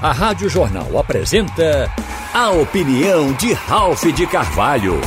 A Rádio Jornal apresenta a opinião de Ralph de Carvalho.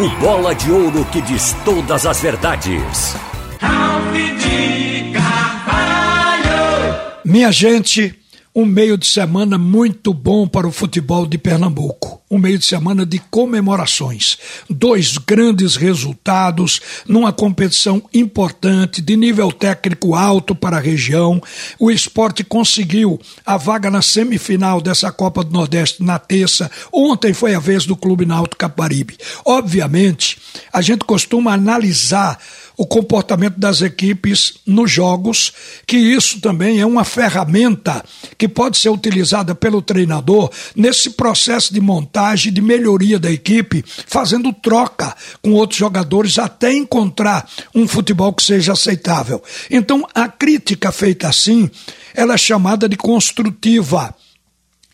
O bola de ouro que diz todas as verdades. Ralph de Carvalho. Minha gente, um meio de semana muito bom para o futebol de Pernambuco. Um meio de semana de comemorações. Dois grandes resultados numa competição importante, de nível técnico alto para a região. O esporte conseguiu a vaga na semifinal dessa Copa do Nordeste na terça. Ontem foi a vez do Clube Náutico Caparibe. Obviamente, a gente costuma analisar o comportamento das equipes nos jogos, que isso também é uma ferramenta que pode ser utilizada pelo treinador nesse processo de montagem, de melhoria da equipe, fazendo troca com outros jogadores até encontrar um futebol que seja aceitável. Então, a crítica feita assim, ela é chamada de construtiva.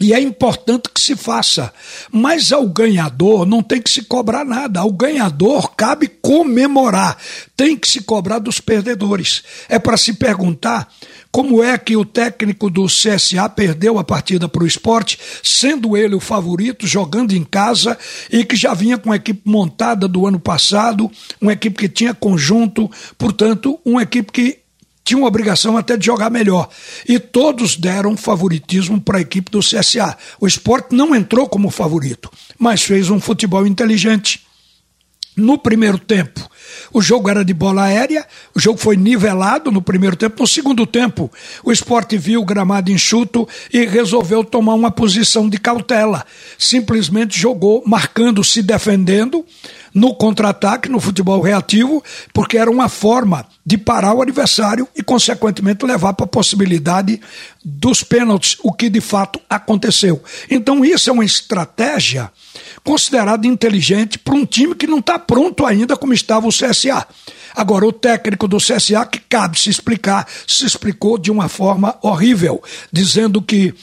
E é importante que se faça. Mas ao ganhador não tem que se cobrar nada. Ao ganhador cabe comemorar. Tem que se cobrar dos perdedores. É para se perguntar como é que o técnico do CSA perdeu a partida para o esporte, sendo ele o favorito, jogando em casa e que já vinha com a equipe montada do ano passado, uma equipe que tinha conjunto, portanto, uma equipe que tinham obrigação até de jogar melhor. E todos deram favoritismo para a equipe do CSA. O esporte não entrou como favorito, mas fez um futebol inteligente. No primeiro tempo, o jogo era de bola aérea, o jogo foi nivelado no primeiro tempo. No segundo tempo, o esporte viu o gramado enxuto e resolveu tomar uma posição de cautela. Simplesmente jogou, marcando, se defendendo, no contra-ataque, no futebol reativo, porque era uma forma de parar o adversário e, consequentemente, levar para a possibilidade dos pênaltis, o que de fato aconteceu. Então, isso é uma estratégia considerada inteligente para um time que não está pronto ainda como estava o CSA. Agora, o técnico do CSA, que cabe se explicar, se explicou de uma forma horrível, dizendo que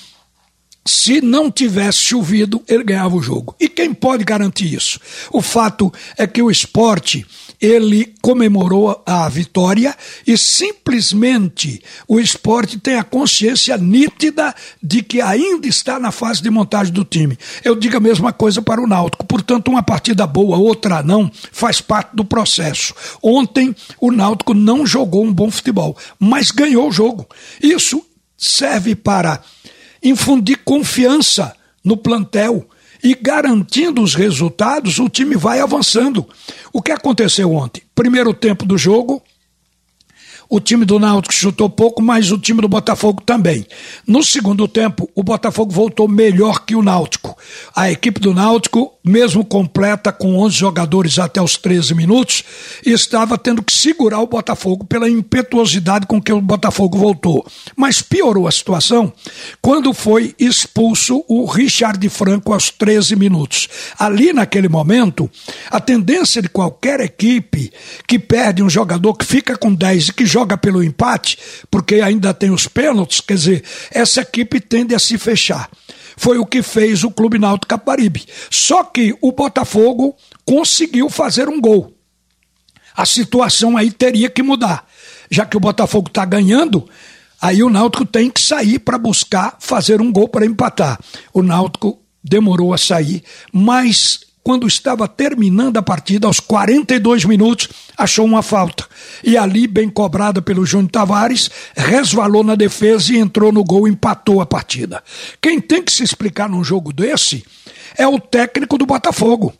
se não tivesse chovido, ele ganhava o jogo. E quem pode garantir isso? O fato é que o esporte, ele comemorou a vitória e simplesmente o esporte tem a consciência nítida de que ainda está na fase de montagem do time. Eu digo a mesma coisa para o Náutico. Portanto, uma partida boa, outra não, faz parte do processo. Ontem, o Náutico não jogou um bom futebol, mas ganhou o jogo. Isso serve para infundir confiança no plantel e garantindo os resultados, o time vai avançando. O que aconteceu ontem? Primeiro tempo do jogo, o time do Náutico chutou pouco, mas o time do Botafogo também. No segundo tempo, o Botafogo voltou melhor que o Náutico. A equipe do Náutico, mesmo completa com 11 jogadores até os 13 minutos, estava tendo que segurar o Botafogo pela impetuosidade com que o Botafogo voltou. Mas piorou a situação quando foi expulso o Richard Franco aos 13 minutos. Ali naquele momento, a tendência de qualquer equipe que perde um jogador que fica com 10 e que joga pelo empate, porque ainda tem os pênaltis, quer dizer, essa equipe tende a se fechar. Foi o que fez o Clube Náutico Caparibe. Só que o Botafogo conseguiu fazer um gol. A situação aí teria que mudar. Já que o Botafogo está ganhando, aí o Náutico tem que sair para buscar fazer um gol para empatar. O Náutico demorou a sair, mas quando estava terminando a partida, aos 42 minutos, achou uma falta. E ali, bem cobrada pelo Júnior Tavares, resvalou na defesa e entrou no gol, empatou a partida. Quem tem que se explicar num jogo desse é o técnico do Botafogo.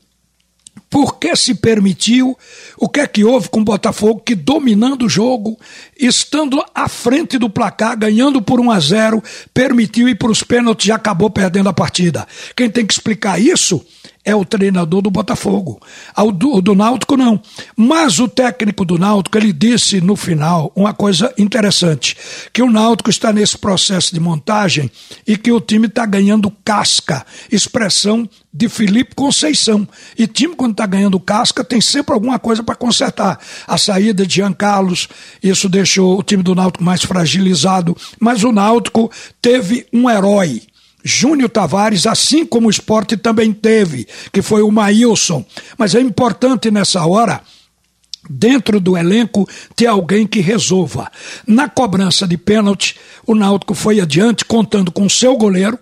Por que se permitiu? O que é que houve com o Botafogo que, dominando o jogo, estando à frente do placar, ganhando por 1 a 0, permitiu ir para os pênaltis e acabou perdendo a partida? Quem tem que explicar isso é o treinador do Botafogo. O do, do Náutico não. Mas o técnico do Náutico, ele disse no final uma coisa interessante, que o Náutico está nesse processo de montagem e que o time está ganhando casca, expressão de Felipe Conceição. E time quando está ganhando casca tem sempre alguma coisa para consertar. A saída de Jean Carlos, isso deixou o time do Náutico mais fragilizado, mas o Náutico teve um herói Júnior Tavares, assim como o esporte também teve, que foi o Maílson. Mas é importante nessa hora dentro do elenco ter alguém que resolva. Na cobrança de pênalti, o Náutico foi adiante contando com seu goleiro,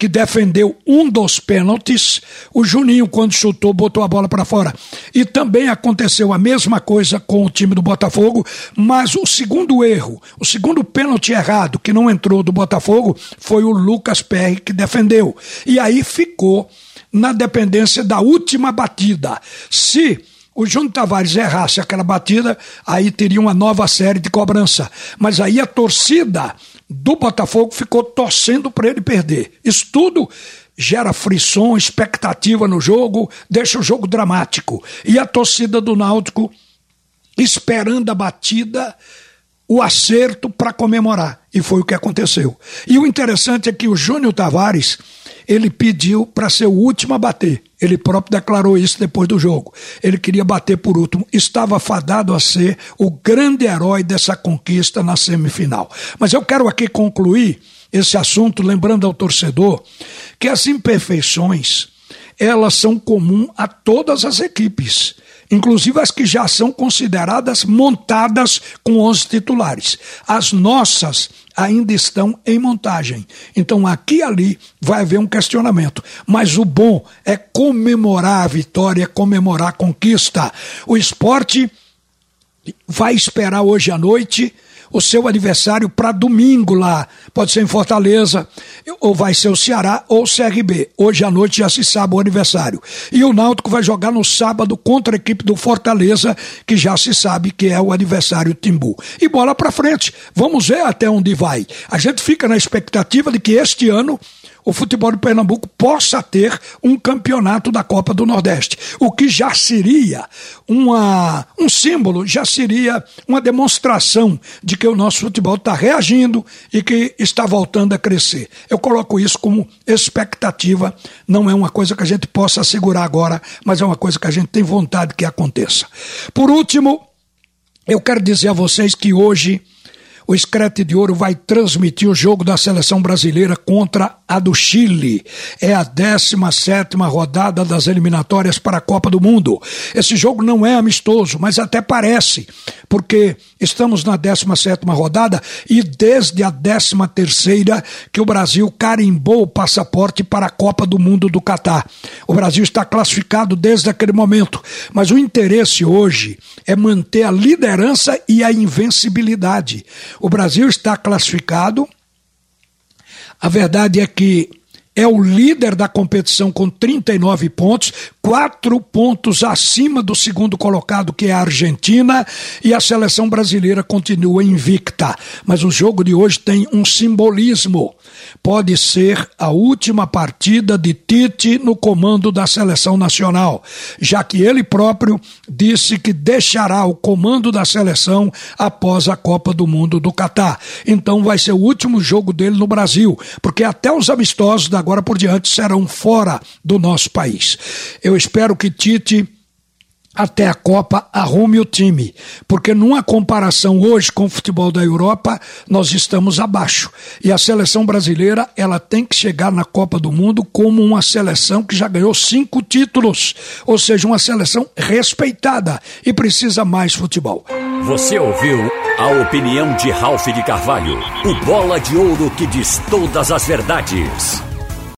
que defendeu um dos pênaltis. O Juninho, quando chutou, botou a bola para fora. E também aconteceu a mesma coisa com o time do Botafogo, mas o segundo erro, o segundo pênalti errado que não entrou do Botafogo, foi o Lucas Perry que defendeu. E aí ficou na dependência da última batida. Se o Júnior Tavares errasse aquela batida, aí teria uma nova série de cobrança. Mas aí a torcida do Botafogo ficou torcendo para ele perder. Isso tudo gera frição, expectativa no jogo, deixa o jogo dramático. E a torcida do Náutico esperando a batida, o acerto para comemorar. E foi o que aconteceu. E o interessante é que o Júnior Tavares ele pediu para ser o último a bater. Ele próprio declarou isso depois do jogo. Ele queria bater por último. Estava fadado a ser o grande herói dessa conquista na semifinal. Mas eu quero aqui concluir esse assunto lembrando ao torcedor que as imperfeições elas são comuns a todas as equipes inclusive as que já são consideradas montadas com 11 titulares. As nossas ainda estão em montagem. Então aqui e ali vai haver um questionamento. Mas o bom é comemorar a vitória, comemorar a conquista. O esporte vai esperar hoje à noite o seu aniversário para domingo lá. Pode ser em Fortaleza, ou vai ser o Ceará ou o CRB. Hoje à noite já se sabe o aniversário. E o Náutico vai jogar no sábado contra a equipe do Fortaleza, que já se sabe que é o aniversário Timbu. E bola para frente. Vamos ver até onde vai. A gente fica na expectativa de que este ano o futebol de Pernambuco possa ter um campeonato da Copa do Nordeste, o que já seria uma, um símbolo, já seria uma demonstração de que o nosso futebol está reagindo e que está voltando a crescer. Eu coloco isso como expectativa, não é uma coisa que a gente possa assegurar agora, mas é uma coisa que a gente tem vontade que aconteça. Por último, eu quero dizer a vocês que hoje o Escrete de Ouro vai transmitir o jogo da seleção brasileira contra a do Chile. É a 17 rodada das eliminatórias para a Copa do Mundo. Esse jogo não é amistoso, mas até parece, porque estamos na 17 rodada e desde a 13 que o Brasil carimbou o passaporte para a Copa do Mundo do Catar. O Brasil está classificado desde aquele momento, mas o interesse hoje é manter a liderança e a invencibilidade. O Brasil está classificado. A verdade é que é o líder da competição com 39 pontos, quatro pontos acima do segundo colocado, que é a Argentina, e a seleção brasileira continua invicta. Mas o jogo de hoje tem um simbolismo. Pode ser a última partida de Tite no comando da seleção nacional, já que ele próprio disse que deixará o comando da seleção após a Copa do Mundo do Catar. Então vai ser o último jogo dele no Brasil, porque até os amistosos da agora por diante serão fora do nosso país. Eu espero que Tite até a Copa arrume o time, porque numa comparação hoje com o futebol da Europa, nós estamos abaixo. E a seleção brasileira, ela tem que chegar na Copa do Mundo como uma seleção que já ganhou cinco títulos, ou seja, uma seleção respeitada e precisa mais futebol. Você ouviu a opinião de Ralph de Carvalho, o bola de ouro que diz todas as verdades.